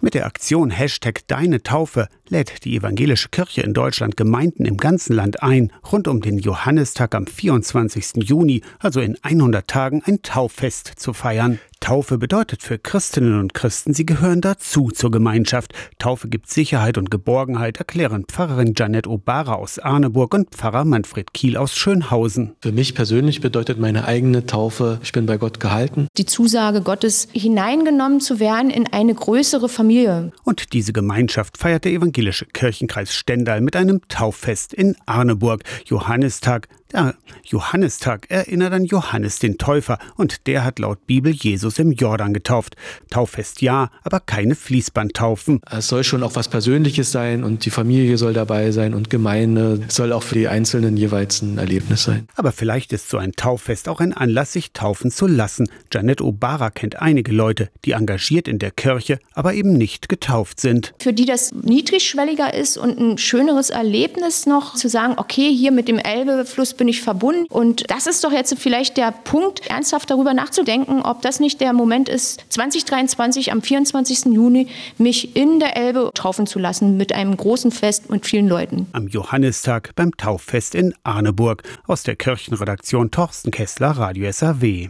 Mit der Aktion Hashtag Deine Taufe lädt die evangelische Kirche in Deutschland Gemeinden im ganzen Land ein, rund um den Johannistag am 24. Juni, also in 100 Tagen, ein Tauffest zu feiern. Taufe bedeutet für Christinnen und Christen, sie gehören dazu zur Gemeinschaft. Taufe gibt Sicherheit und Geborgenheit, erklären Pfarrerin Janet Obara aus Arneburg und Pfarrer Manfred Kiel aus Schönhausen. Für mich persönlich bedeutet meine eigene Taufe, ich bin bei Gott gehalten. Die Zusage Gottes, hineingenommen zu werden in eine größere Familie. Und diese Gemeinschaft feiert der evangelische Kirchenkreis Stendal mit einem Tauffest in Arneburg. Johannistag, der Johannistag erinnert an Johannes den Täufer und der hat laut Bibel Jesus im Jordan getauft. Tauffest ja, aber keine Fließbandtaufen. Es soll schon auch was Persönliches sein und die Familie soll dabei sein und Gemeinde es soll auch für die Einzelnen jeweils ein Erlebnis sein. Aber vielleicht ist so ein Tauffest auch ein Anlass, sich taufen zu lassen. Janet Obara kennt einige Leute, die engagiert in der Kirche, aber eben nicht getauft sind. Für die das niedrigschwelliger ist und ein schöneres Erlebnis noch zu sagen, okay, hier mit dem Elbefluss bin ich verbunden. Und das ist doch jetzt vielleicht der Punkt, ernsthaft darüber nachzudenken, ob das nicht der Moment ist, 2023 am 24. Juni mich in der Elbe taufen zu lassen mit einem großen Fest mit vielen Leuten. Am Johannistag beim Tauffest in Arneburg. Aus der Kirchenredaktion Torsten Kessler, Radio SAW.